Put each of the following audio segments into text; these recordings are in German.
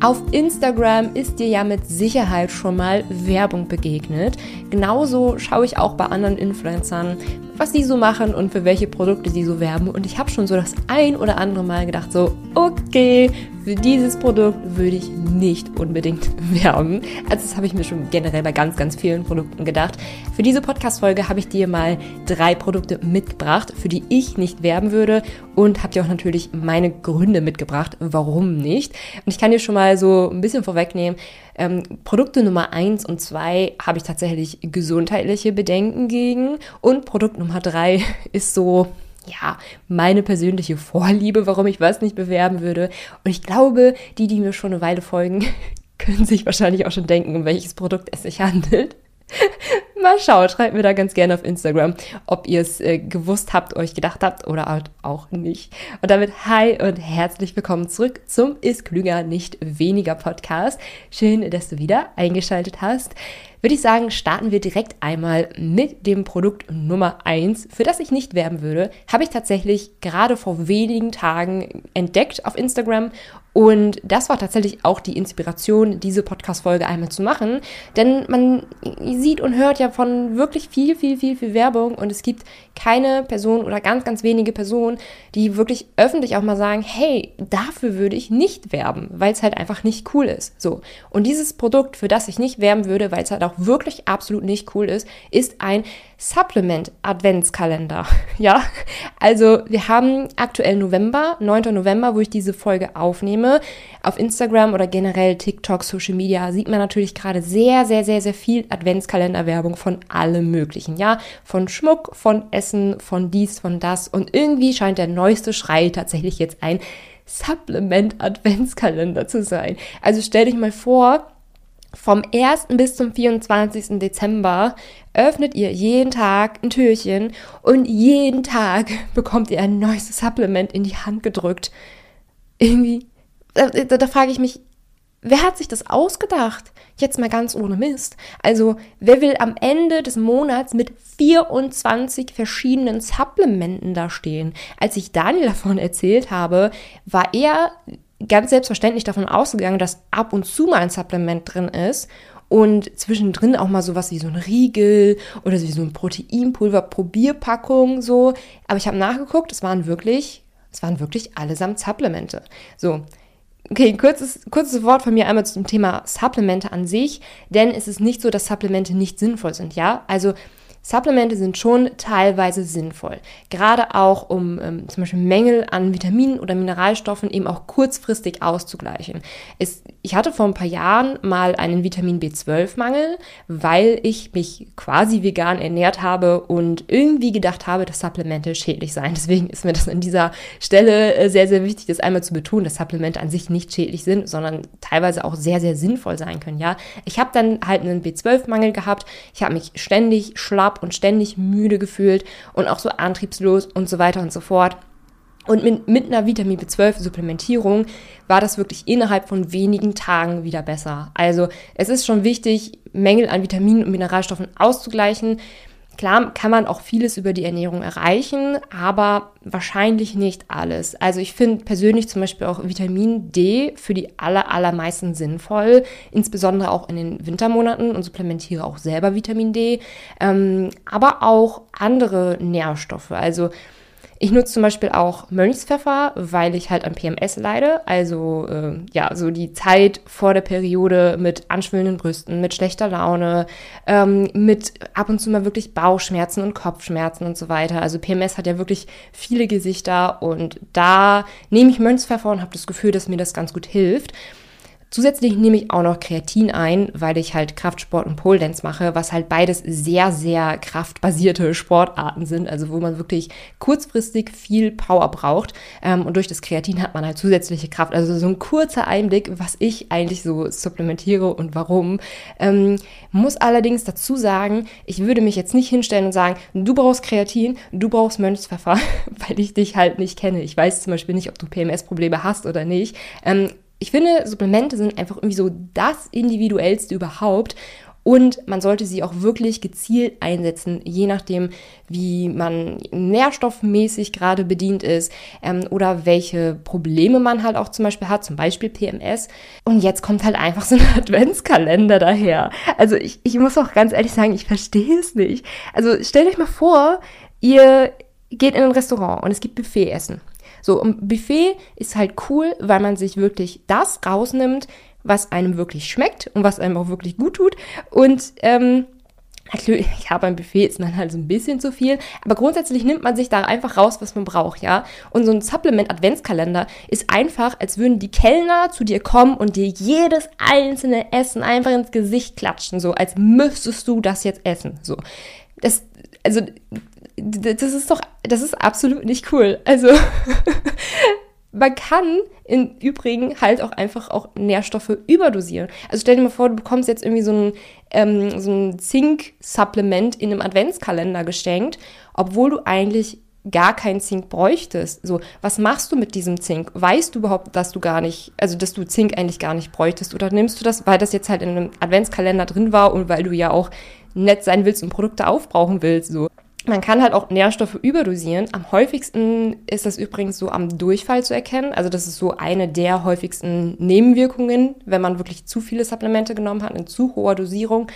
Auf Instagram ist dir ja mit Sicherheit schon mal Werbung begegnet. Genauso schaue ich auch bei anderen Influencern, was die so machen und für welche Produkte die so werben. Und ich habe schon so das ein oder andere Mal gedacht, so, okay, für dieses Produkt würde ich nicht unbedingt werben. Also das habe ich mir schon generell bei ganz, ganz vielen Produkten gedacht. Für diese Podcast-Folge habe ich dir mal drei Produkte mitgebracht, für die ich nicht werben würde und habe dir auch natürlich meine Gründe mitgebracht, warum nicht. Und ich kann dir schon mal so ein bisschen vorwegnehmen, ähm, Produkte Nummer eins und zwei habe ich tatsächlich gesundheitliche Bedenken gegen und Produkt Nummer drei ist so, ja, meine persönliche Vorliebe, warum ich was nicht bewerben würde. Und ich glaube, die, die mir schon eine Weile folgen, können sich wahrscheinlich auch schon denken, um welches Produkt es sich handelt. Mal schauen, schreibt mir da ganz gerne auf Instagram, ob ihr es äh, gewusst habt, euch gedacht habt oder halt auch nicht. Und damit hi und herzlich willkommen zurück zum Ist Klüger nicht weniger Podcast. Schön, dass du wieder eingeschaltet hast würde ich sagen, starten wir direkt einmal mit dem Produkt Nummer eins, für das ich nicht werben würde. Habe ich tatsächlich gerade vor wenigen Tagen entdeckt auf Instagram und das war tatsächlich auch die Inspiration, diese Podcast-Folge einmal zu machen. Denn man sieht und hört ja von wirklich viel, viel, viel, viel Werbung und es gibt keine Person oder ganz, ganz wenige Personen, die wirklich öffentlich auch mal sagen, hey, dafür würde ich nicht werben, weil es halt einfach nicht cool ist. So. Und dieses Produkt, für das ich nicht werben würde, weil es halt auch wirklich absolut nicht cool ist, ist ein Supplement Adventskalender. Ja, also wir haben aktuell November, 9. November, wo ich diese Folge aufnehme. Auf Instagram oder generell TikTok, Social Media sieht man natürlich gerade sehr, sehr, sehr, sehr viel Adventskalenderwerbung von allem Möglichen. Ja, von Schmuck, von Essen, von dies, von das. Und irgendwie scheint der neueste Schrei tatsächlich jetzt ein Supplement Adventskalender zu sein. Also stell dich mal vor, vom 1. bis zum 24. Dezember öffnet ihr jeden Tag ein Türchen und jeden Tag bekommt ihr ein neues Supplement in die Hand gedrückt. Irgendwie, da, da, da frage ich mich, wer hat sich das ausgedacht? Jetzt mal ganz ohne Mist. Also, wer will am Ende des Monats mit 24 verschiedenen Supplementen da stehen? Als ich Daniel davon erzählt habe, war er ganz selbstverständlich davon ausgegangen, dass ab und zu mal ein Supplement drin ist und zwischendrin auch mal sowas wie so ein Riegel oder wie so ein Proteinpulver Probierpackung so. Aber ich habe nachgeguckt, es waren wirklich, es waren wirklich allesamt Supplemente. So. Okay, kurzes, kurzes Wort von mir einmal zum Thema Supplemente an sich, denn es ist nicht so, dass Supplemente nicht sinnvoll sind, ja? Also Supplemente sind schon teilweise sinnvoll. Gerade auch, um ähm, zum Beispiel Mängel an Vitaminen oder Mineralstoffen eben auch kurzfristig auszugleichen. Es, ich hatte vor ein paar Jahren mal einen Vitamin B12-Mangel, weil ich mich quasi vegan ernährt habe und irgendwie gedacht habe, dass Supplemente schädlich seien. Deswegen ist mir das an dieser Stelle äh, sehr, sehr wichtig, das einmal zu betonen, dass Supplemente an sich nicht schädlich sind, sondern teilweise auch sehr, sehr sinnvoll sein können. Ja, ich habe dann halt einen B12-Mangel gehabt. Ich habe mich ständig schlapp und ständig müde gefühlt und auch so antriebslos und so weiter und so fort. Und mit, mit einer Vitamin B12-Supplementierung war das wirklich innerhalb von wenigen Tagen wieder besser. Also es ist schon wichtig, Mängel an Vitaminen und Mineralstoffen auszugleichen. Klar kann man auch vieles über die Ernährung erreichen, aber wahrscheinlich nicht alles. Also ich finde persönlich zum Beispiel auch Vitamin D für die aller, allermeisten sinnvoll, insbesondere auch in den Wintermonaten und supplementiere auch selber Vitamin D, ähm, aber auch andere Nährstoffe. Also ich nutze zum Beispiel auch Mönchspfeffer, weil ich halt an PMS leide. Also äh, ja, so die Zeit vor der Periode mit anschwellenden Brüsten, mit schlechter Laune, ähm, mit ab und zu mal wirklich Bauchschmerzen und Kopfschmerzen und so weiter. Also PMS hat ja wirklich viele Gesichter und da nehme ich Mönchspfeffer und habe das Gefühl, dass mir das ganz gut hilft. Zusätzlich nehme ich auch noch Kreatin ein, weil ich halt Kraftsport und Pole Dance mache, was halt beides sehr, sehr kraftbasierte Sportarten sind, also wo man wirklich kurzfristig viel Power braucht. Ähm, und durch das Kreatin hat man halt zusätzliche Kraft. Also so ein kurzer Einblick, was ich eigentlich so supplementiere und warum. Ähm, muss allerdings dazu sagen, ich würde mich jetzt nicht hinstellen und sagen, du brauchst Kreatin, du brauchst Mönchspfeffer, weil ich dich halt nicht kenne. Ich weiß zum Beispiel nicht, ob du PMS-Probleme hast oder nicht. Ähm, ich finde, Supplemente sind einfach irgendwie so das Individuellste überhaupt. und man sollte sie auch wirklich gezielt einsetzen, je nachdem, wie man nährstoffmäßig gerade bedient ist ähm, oder welche Probleme man halt auch zum Beispiel hat, zum Beispiel PMS. Und jetzt kommt halt einfach so ein Adventskalender daher. Also ich, ich muss auch ganz ehrlich sagen, ich verstehe es nicht. Also stellt euch mal vor, ihr geht in ein Restaurant und es gibt Buffetessen. So, und Buffet ist halt cool, weil man sich wirklich das rausnimmt, was einem wirklich schmeckt und was einem auch wirklich gut tut. Und ähm, Natürlich, ja, beim Buffet ist man halt so ein bisschen zu viel, aber grundsätzlich nimmt man sich da einfach raus, was man braucht, ja. Und so ein Supplement-Adventskalender ist einfach, als würden die Kellner zu dir kommen und dir jedes einzelne Essen einfach ins Gesicht klatschen, so als müsstest du das jetzt essen, so. Das, also, das ist doch, das ist absolut nicht cool. Also, man kann im Übrigen halt auch einfach auch Nährstoffe überdosieren. Also stell dir mal vor, du bekommst jetzt irgendwie so ein, ähm, so ein Zink-Supplement in einem Adventskalender geschenkt, obwohl du eigentlich gar keinen Zink bräuchtest. So, was machst du mit diesem Zink? Weißt du überhaupt, dass du gar nicht, also dass du Zink eigentlich gar nicht bräuchtest? Oder nimmst du das, weil das jetzt halt in einem Adventskalender drin war und weil du ja auch nett sein willst und Produkte aufbrauchen willst? So. Man kann halt auch Nährstoffe überdosieren. Am häufigsten ist das übrigens so am Durchfall zu erkennen. Also das ist so eine der häufigsten Nebenwirkungen, wenn man wirklich zu viele Supplemente genommen hat in zu hoher Dosierung.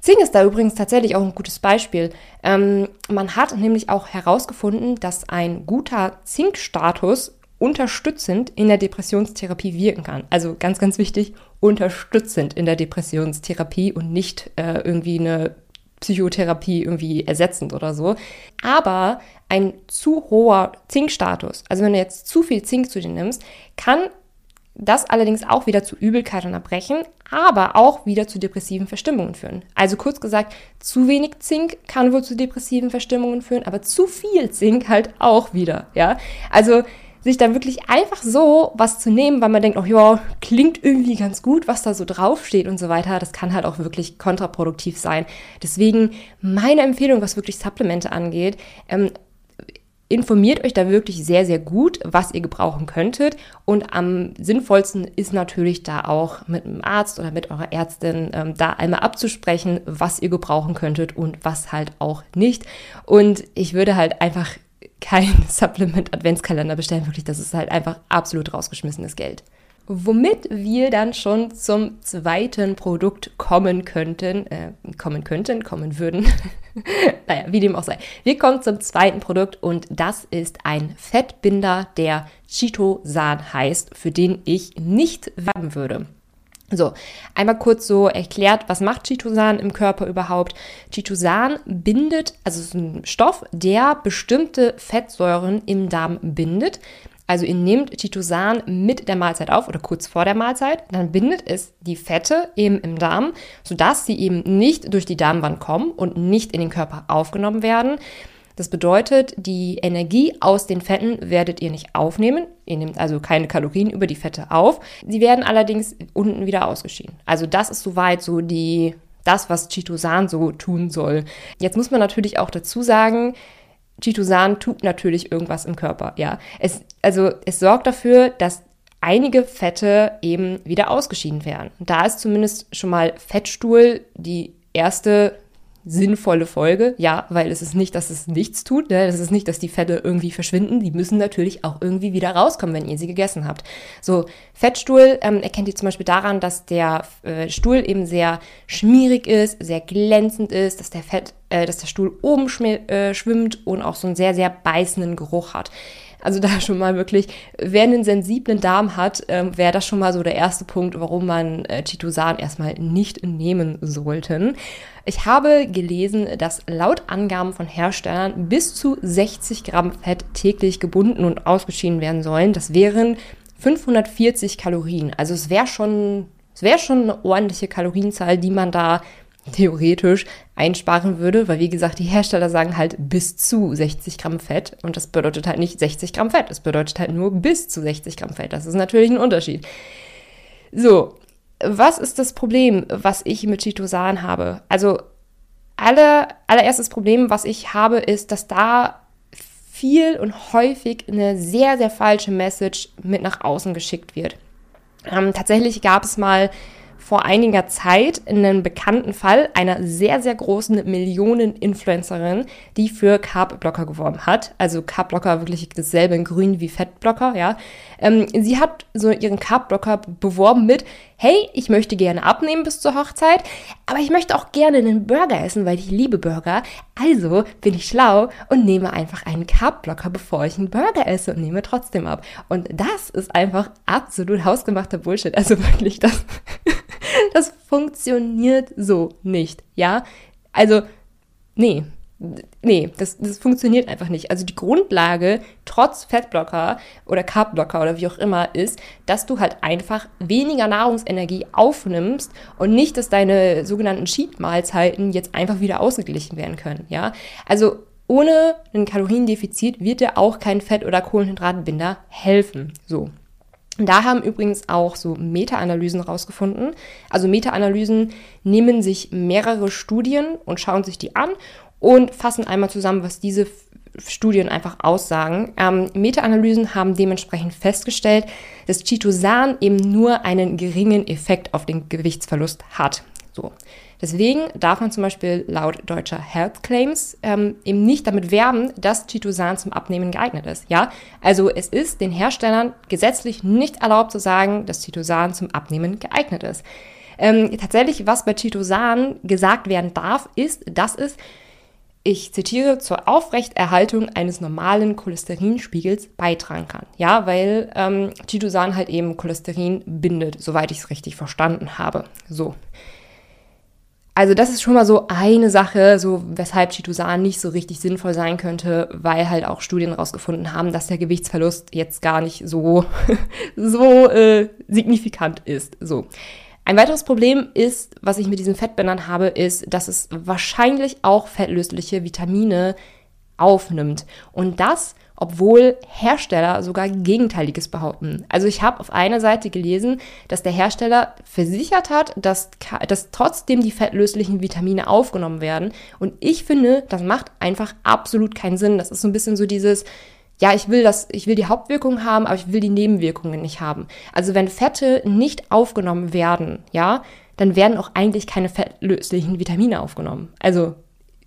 Zink ist da übrigens tatsächlich auch ein gutes Beispiel. Ähm, man hat nämlich auch herausgefunden, dass ein guter Zinkstatus unterstützend in der Depressionstherapie wirken kann. Also ganz, ganz wichtig, unterstützend in der Depressionstherapie und nicht äh, irgendwie eine Psychotherapie irgendwie ersetzend oder so. Aber ein zu hoher Zinkstatus, also wenn du jetzt zu viel Zink zu dir nimmst, kann das allerdings auch wieder zu Übelkeit und Erbrechen, aber auch wieder zu depressiven Verstimmungen führen. Also kurz gesagt, zu wenig Zink kann wohl zu depressiven Verstimmungen führen, aber zu viel Zink halt auch wieder, ja. Also sich dann wirklich einfach so was zu nehmen, weil man denkt, oh ja, klingt irgendwie ganz gut, was da so draufsteht und so weiter, das kann halt auch wirklich kontraproduktiv sein. Deswegen meine Empfehlung, was wirklich Supplemente angeht, ähm, informiert euch da wirklich sehr, sehr gut, was ihr gebrauchen könntet. Und am sinnvollsten ist natürlich da auch mit einem Arzt oder mit eurer Ärztin ähm, da einmal abzusprechen, was ihr gebrauchen könntet und was halt auch nicht. Und ich würde halt einfach kein Supplement-Adventskalender bestellen. Wirklich, das ist halt einfach absolut rausgeschmissenes Geld. Womit wir dann schon zum zweiten Produkt kommen könnten, äh, kommen könnten, kommen würden. naja, wie dem auch sei. Wir kommen zum zweiten Produkt und das ist ein Fettbinder, der Chitosan heißt, für den ich nicht werben würde. So, einmal kurz so erklärt, was macht Chitosan im Körper überhaupt? Chitosan bindet, also ist ein Stoff, der bestimmte Fettsäuren im Darm bindet. Also ihr nehmt Chitosan mit der Mahlzeit auf oder kurz vor der Mahlzeit, dann bindet es die Fette eben im Darm, sodass sie eben nicht durch die Darmwand kommen und nicht in den Körper aufgenommen werden. Das bedeutet, die Energie aus den Fetten werdet ihr nicht aufnehmen. Ihr nehmt also keine Kalorien über die Fette auf. Sie werden allerdings unten wieder ausgeschieden. Also das ist soweit so die, das, was Chitosan so tun soll. Jetzt muss man natürlich auch dazu sagen, Chitosan tut natürlich irgendwas im Körper, ja. Es, also es sorgt dafür, dass einige Fette eben wieder ausgeschieden werden. Da ist zumindest schon mal Fettstuhl die erste sinnvolle Folge. Ja, weil es ist nicht, dass es nichts tut. Ne? Es ist nicht, dass die Fette irgendwie verschwinden. Die müssen natürlich auch irgendwie wieder rauskommen, wenn ihr sie gegessen habt. So, Fettstuhl ähm, erkennt ihr zum Beispiel daran, dass der äh, Stuhl eben sehr schmierig ist, sehr glänzend ist, dass der Fett, äh, dass der Stuhl oben äh, schwimmt und auch so einen sehr, sehr beißenden Geruch hat. Also da schon mal wirklich, wer einen sensiblen Darm hat, ähm, wäre das schon mal so der erste Punkt, warum man äh, Chitosan erstmal nicht nehmen sollten. Ich habe gelesen, dass laut Angaben von Herstellern bis zu 60 Gramm Fett täglich gebunden und ausgeschieden werden sollen. Das wären 540 Kalorien. Also es wäre schon, es wäre schon eine ordentliche Kalorienzahl, die man da theoretisch einsparen würde, weil wie gesagt, die Hersteller sagen halt bis zu 60 Gramm Fett und das bedeutet halt nicht 60 Gramm Fett, das bedeutet halt nur bis zu 60 Gramm Fett. Das ist natürlich ein Unterschied. So, was ist das Problem, was ich mit Chitosan habe? Also, alle, allererstes Problem, was ich habe, ist, dass da viel und häufig eine sehr, sehr falsche Message mit nach außen geschickt wird. Ähm, tatsächlich gab es mal vor einiger Zeit einen bekannten Fall einer sehr, sehr großen Millionen-Influencerin, die für Carb-Blocker geworben hat. Also Carb-Blocker wirklich dasselbe in grün wie Fettblocker, ja. Ähm, sie hat so ihren Carb-Blocker beworben mit, hey, ich möchte gerne abnehmen bis zur Hochzeit, aber ich möchte auch gerne einen Burger essen, weil ich liebe Burger. Also bin ich schlau und nehme einfach einen Carb-Blocker, bevor ich einen Burger esse und nehme trotzdem ab. Und das ist einfach absolut hausgemachter Bullshit. Also wirklich, das, das funktioniert so nicht, ja? Also, nee, nee, das, das funktioniert einfach nicht. Also die Grundlage, trotz Fettblocker oder Carbblocker oder wie auch immer, ist, dass du halt einfach weniger Nahrungsenergie aufnimmst und nicht, dass deine sogenannten Cheat-Mahlzeiten jetzt einfach wieder ausgeglichen werden können, ja. Also ohne ein Kaloriendefizit wird dir auch kein Fett- oder Kohlenhydratbinder helfen, so. Da haben übrigens auch so Meta-Analysen rausgefunden. Also Meta-Analysen nehmen sich mehrere Studien und schauen sich die an und fassen einmal zusammen, was diese Studien einfach aussagen. Ähm, Meta-Analysen haben dementsprechend festgestellt, dass Chitosan eben nur einen geringen Effekt auf den Gewichtsverlust hat. So. Deswegen darf man zum Beispiel laut deutscher Health Claims ähm, eben nicht damit werben, dass Chitosan zum Abnehmen geeignet ist. Ja, also es ist den Herstellern gesetzlich nicht erlaubt zu sagen, dass Chitosan zum Abnehmen geeignet ist. Ähm, tatsächlich, was bei Chitosan gesagt werden darf, ist, dass es ich zitiere, zur Aufrechterhaltung eines normalen Cholesterinspiegels beitragen kann. Ja, weil ähm, Chitosan halt eben Cholesterin bindet, soweit ich es richtig verstanden habe. So. Also das ist schon mal so eine Sache, so weshalb Chitosan nicht so richtig sinnvoll sein könnte, weil halt auch Studien herausgefunden haben, dass der Gewichtsverlust jetzt gar nicht so so äh, signifikant ist. So. Ein weiteres Problem ist, was ich mit diesen Fettbändern habe, ist, dass es wahrscheinlich auch fettlösliche Vitamine aufnimmt. Und das, obwohl Hersteller sogar Gegenteiliges behaupten. Also ich habe auf einer Seite gelesen, dass der Hersteller versichert hat, dass, dass trotzdem die fettlöslichen Vitamine aufgenommen werden. Und ich finde, das macht einfach absolut keinen Sinn. Das ist so ein bisschen so dieses, ja, ich will das, ich will die Hauptwirkung haben, aber ich will die Nebenwirkungen nicht haben. Also wenn Fette nicht aufgenommen werden, ja, dann werden auch eigentlich keine fettlöslichen Vitamine aufgenommen. Also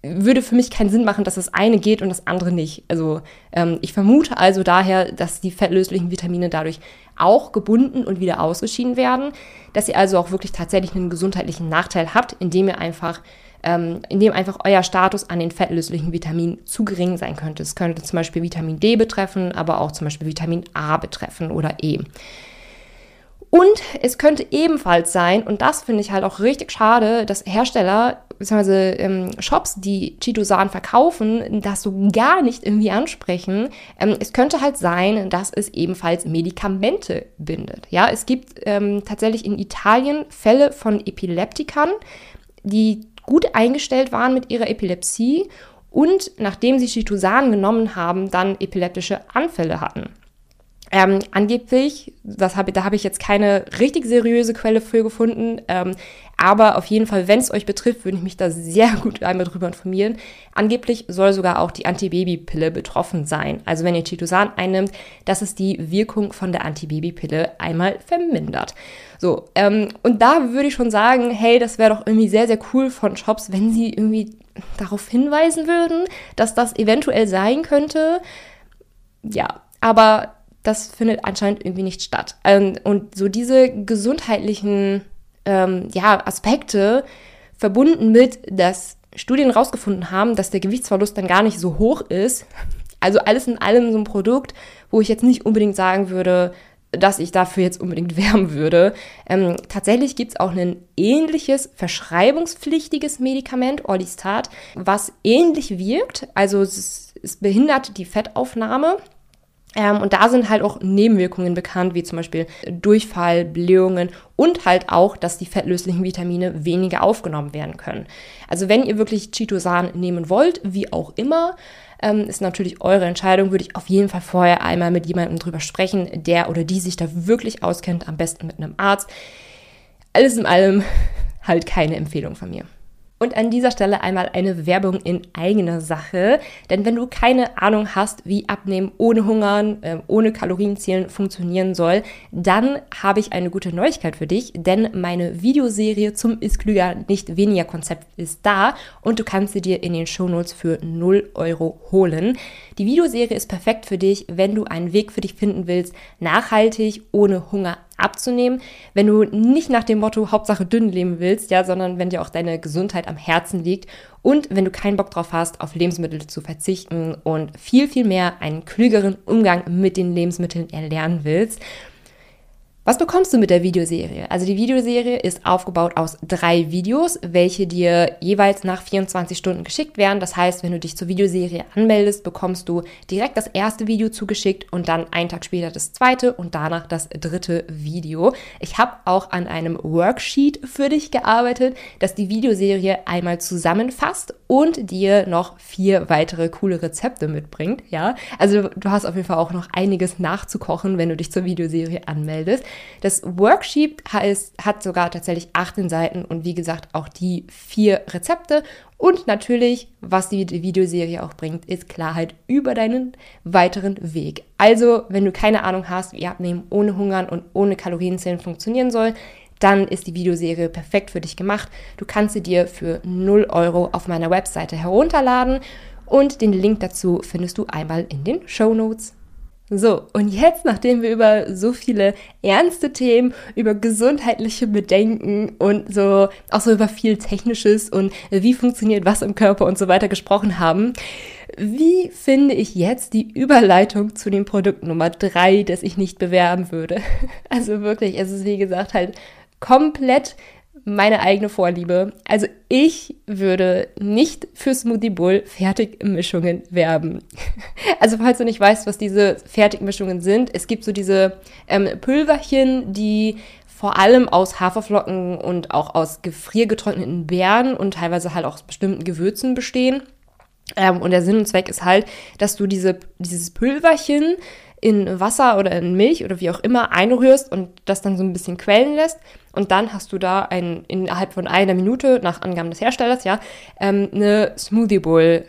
würde für mich keinen Sinn machen, dass das eine geht und das andere nicht. Also ähm, ich vermute also daher, dass die fettlöslichen Vitamine dadurch auch gebunden und wieder ausgeschieden werden, dass ihr also auch wirklich tatsächlich einen gesundheitlichen Nachteil habt, indem ihr einfach ähm, in dem einfach euer Status an den fettlöslichen Vitaminen zu gering sein könnte. Es könnte zum Beispiel Vitamin D betreffen, aber auch zum Beispiel Vitamin A betreffen oder E. Und es könnte ebenfalls sein, und das finde ich halt auch richtig schade, dass Hersteller bzw. Ähm, Shops, die Chitosan verkaufen, das so gar nicht irgendwie ansprechen. Ähm, es könnte halt sein, dass es ebenfalls Medikamente bindet. Ja, es gibt ähm, tatsächlich in Italien Fälle von Epileptikern, die gut eingestellt waren mit ihrer Epilepsie und nachdem sie Chitosan genommen haben, dann epileptische Anfälle hatten. Ähm, angeblich, das hab, da habe ich jetzt keine richtig seriöse Quelle für gefunden, ähm, aber auf jeden Fall, wenn es euch betrifft, würde ich mich da sehr gut einmal drüber informieren. Angeblich soll sogar auch die Antibabypille betroffen sein. Also wenn ihr Chitosan einnimmt, dass es die Wirkung von der Antibabypille einmal vermindert. So, ähm, und da würde ich schon sagen, hey, das wäre doch irgendwie sehr, sehr cool von Shops, wenn sie irgendwie darauf hinweisen würden, dass das eventuell sein könnte. Ja, aber das findet anscheinend irgendwie nicht statt. Ähm, und so diese gesundheitlichen ähm, ja, Aspekte verbunden mit, dass Studien herausgefunden haben, dass der Gewichtsverlust dann gar nicht so hoch ist. Also alles in allem so ein Produkt, wo ich jetzt nicht unbedingt sagen würde, dass ich dafür jetzt unbedingt werben würde. Ähm, tatsächlich gibt es auch ein ähnliches verschreibungspflichtiges Medikament, Orlistat, was ähnlich wirkt. Also es, es behindert die Fettaufnahme ähm, und da sind halt auch Nebenwirkungen bekannt, wie zum Beispiel Durchfall, Blähungen und halt auch, dass die fettlöslichen Vitamine weniger aufgenommen werden können. Also wenn ihr wirklich Chitosan nehmen wollt, wie auch immer, ähm, ist natürlich eure Entscheidung, würde ich auf jeden Fall vorher einmal mit jemandem drüber sprechen, der oder die sich da wirklich auskennt, am besten mit einem Arzt. Alles in allem halt keine Empfehlung von mir. Und an dieser Stelle einmal eine Werbung in eigener Sache. Denn wenn du keine Ahnung hast, wie Abnehmen ohne Hungern, äh, ohne Kalorienzählen funktionieren soll, dann habe ich eine gute Neuigkeit für dich. Denn meine Videoserie zum Ist klüger, nicht weniger Konzept ist da und du kannst sie dir in den Shownotes für 0 Euro holen. Die Videoserie ist perfekt für dich, wenn du einen Weg für dich finden willst, nachhaltig, ohne Hunger abzunehmen, wenn du nicht nach dem Motto Hauptsache dünn leben willst, ja, sondern wenn dir auch deine Gesundheit am Herzen liegt und wenn du keinen Bock drauf hast, auf Lebensmittel zu verzichten und viel, viel mehr einen klügeren Umgang mit den Lebensmitteln erlernen willst. Was bekommst du mit der Videoserie? Also die Videoserie ist aufgebaut aus drei Videos, welche dir jeweils nach 24 Stunden geschickt werden. Das heißt, wenn du dich zur Videoserie anmeldest, bekommst du direkt das erste Video zugeschickt und dann einen Tag später das zweite und danach das dritte Video. Ich habe auch an einem Worksheet für dich gearbeitet, das die Videoserie einmal zusammenfasst und dir noch vier weitere coole Rezepte mitbringt. Ja, also du hast auf jeden Fall auch noch einiges nachzukochen, wenn du dich zur Videoserie anmeldest. Das Worksheet heißt, hat sogar tatsächlich 18 Seiten und wie gesagt auch die vier Rezepte. Und natürlich, was die Videoserie auch bringt, ist Klarheit über deinen weiteren Weg. Also, wenn du keine Ahnung hast, wie Abnehmen ohne Hungern und ohne Kalorienzählen funktionieren soll, dann ist die Videoserie perfekt für dich gemacht. Du kannst sie dir für 0 Euro auf meiner Webseite herunterladen und den Link dazu findest du einmal in den Show Notes. So, und jetzt, nachdem wir über so viele ernste Themen, über gesundheitliche Bedenken und so, auch so über viel Technisches und wie funktioniert was im Körper und so weiter gesprochen haben, wie finde ich jetzt die Überleitung zu dem Produkt Nummer drei, das ich nicht bewerben würde? Also wirklich, es ist wie gesagt halt komplett meine eigene Vorliebe. Also ich würde nicht für Smoothie Bowl Fertigmischungen werben. Also falls du nicht weißt, was diese Fertigmischungen sind, es gibt so diese ähm, Pülverchen, die vor allem aus Haferflocken und auch aus gefriergetrockneten Beeren und teilweise halt auch aus bestimmten Gewürzen bestehen. Ähm, und der Sinn und Zweck ist halt, dass du diese, dieses Pülverchen in Wasser oder in Milch oder wie auch immer einrührst und das dann so ein bisschen quellen lässt. Und dann hast du da ein, innerhalb von einer Minute, nach Angaben des Herstellers, ja, ähm, eine Smoothie Bowl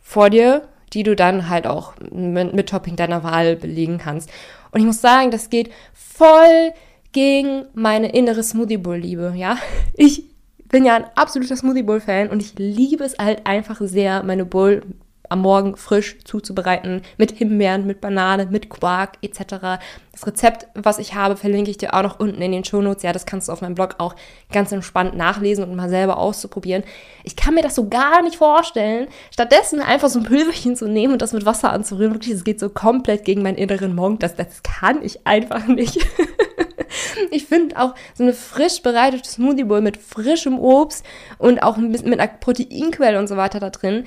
vor dir, die du dann halt auch mit, mit Topping deiner Wahl belegen kannst. Und ich muss sagen, das geht voll gegen meine innere Smoothie Bowl Liebe, ja. Ich bin ja ein absoluter Smoothie Bowl Fan und ich liebe es halt einfach sehr, meine Bowl am Morgen frisch zuzubereiten mit Himbeeren, mit Banane, mit Quark etc. Das Rezept, was ich habe, verlinke ich dir auch noch unten in den Shownotes. Ja, das kannst du auf meinem Blog auch ganz entspannt nachlesen und mal selber auszuprobieren. Ich kann mir das so gar nicht vorstellen, stattdessen einfach so ein Pülverchen zu nehmen und das mit Wasser anzurühren. Wirklich, das geht so komplett gegen meinen inneren Monk. Das, das kann ich einfach nicht. ich finde auch so eine frisch bereitete Smoothie Bowl mit frischem Obst und auch ein bisschen mit einer Proteinquelle und so weiter da drin,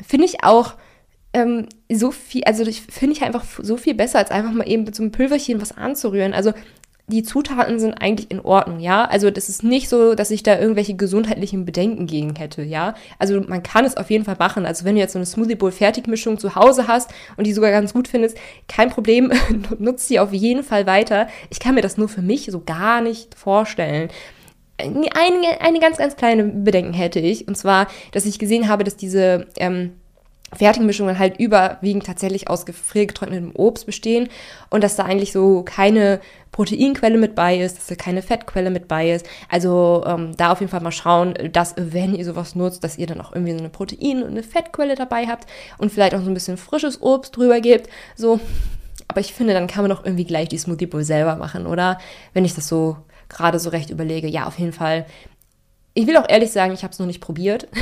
finde ich auch ähm, so viel, also finde ich einfach so viel besser, als einfach mal eben mit so einem Pülverchen was anzurühren. Also die Zutaten sind eigentlich in Ordnung, ja. Also das ist nicht so, dass ich da irgendwelche gesundheitlichen Bedenken gegen hätte, ja. Also man kann es auf jeden Fall machen. Also wenn du jetzt so eine Smoothie Bowl Fertigmischung zu Hause hast und die sogar ganz gut findest, kein Problem, nutzt sie auf jeden Fall weiter. Ich kann mir das nur für mich so gar nicht vorstellen eine, eine ganz, ganz kleine Bedenken hätte ich. Und zwar, dass ich gesehen habe, dass diese ähm, Fertigmischungen halt überwiegend tatsächlich aus gefriergetrocknetem Obst bestehen und dass da eigentlich so keine Proteinquelle mit bei ist, dass da keine Fettquelle mit bei ist. Also ähm, da auf jeden Fall mal schauen, dass wenn ihr sowas nutzt, dass ihr dann auch irgendwie so eine Protein- und eine Fettquelle dabei habt und vielleicht auch so ein bisschen frisches Obst drüber gebt. So, aber ich finde, dann kann man doch irgendwie gleich die Smoothie Bowl selber machen, oder? Wenn ich das so gerade so recht überlege, ja, auf jeden Fall. Ich will auch ehrlich sagen, ich habe es noch nicht probiert.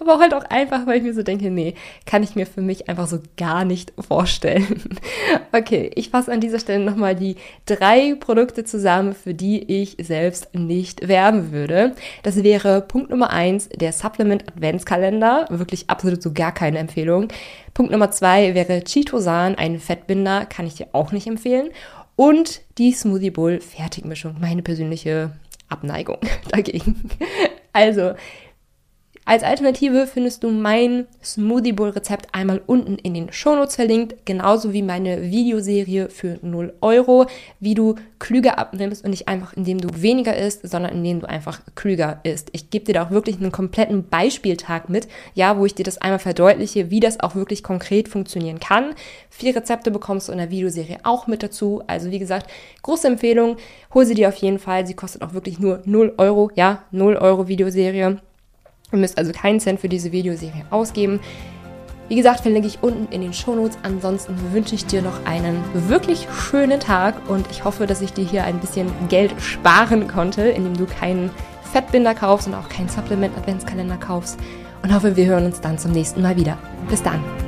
Aber halt auch einfach, weil ich mir so denke, nee, kann ich mir für mich einfach so gar nicht vorstellen. Okay, ich fasse an dieser Stelle nochmal die drei Produkte zusammen, für die ich selbst nicht werben würde. Das wäre Punkt Nummer eins, der Supplement Adventskalender. Wirklich absolut so gar keine Empfehlung. Punkt Nummer zwei wäre Chitosan, ein Fettbinder, kann ich dir auch nicht empfehlen und die Smoothie Bowl Fertigmischung, meine persönliche Abneigung dagegen. Also, Als Alternative findest du mein Smoothie Bowl Rezept einmal unten in den Shownotes verlinkt, genauso wie meine Videoserie für 0 Euro, wie du klüger abnimmst und nicht einfach indem du weniger isst, sondern indem du einfach klüger isst. Ich gebe dir da auch wirklich einen kompletten Beispieltag mit, ja, wo ich dir das einmal verdeutliche, wie das auch wirklich konkret funktionieren kann. Vier Rezepte bekommst du in der Videoserie auch mit dazu. Also wie gesagt, große Empfehlung. Hol sie dir auf jeden Fall. Sie kostet auch wirklich nur 0 Euro. Ja, 0 Euro Videoserie. Ihr müsst also keinen Cent für diese Videoserie ausgeben. Wie gesagt, verlinke ich unten in den Shownotes. Ansonsten wünsche ich dir noch einen wirklich schönen Tag und ich hoffe, dass ich dir hier ein bisschen Geld sparen konnte, indem du keinen Fettbinder kaufst und auch keinen Supplement-Adventskalender kaufst. Und hoffe, wir hören uns dann zum nächsten Mal wieder. Bis dann.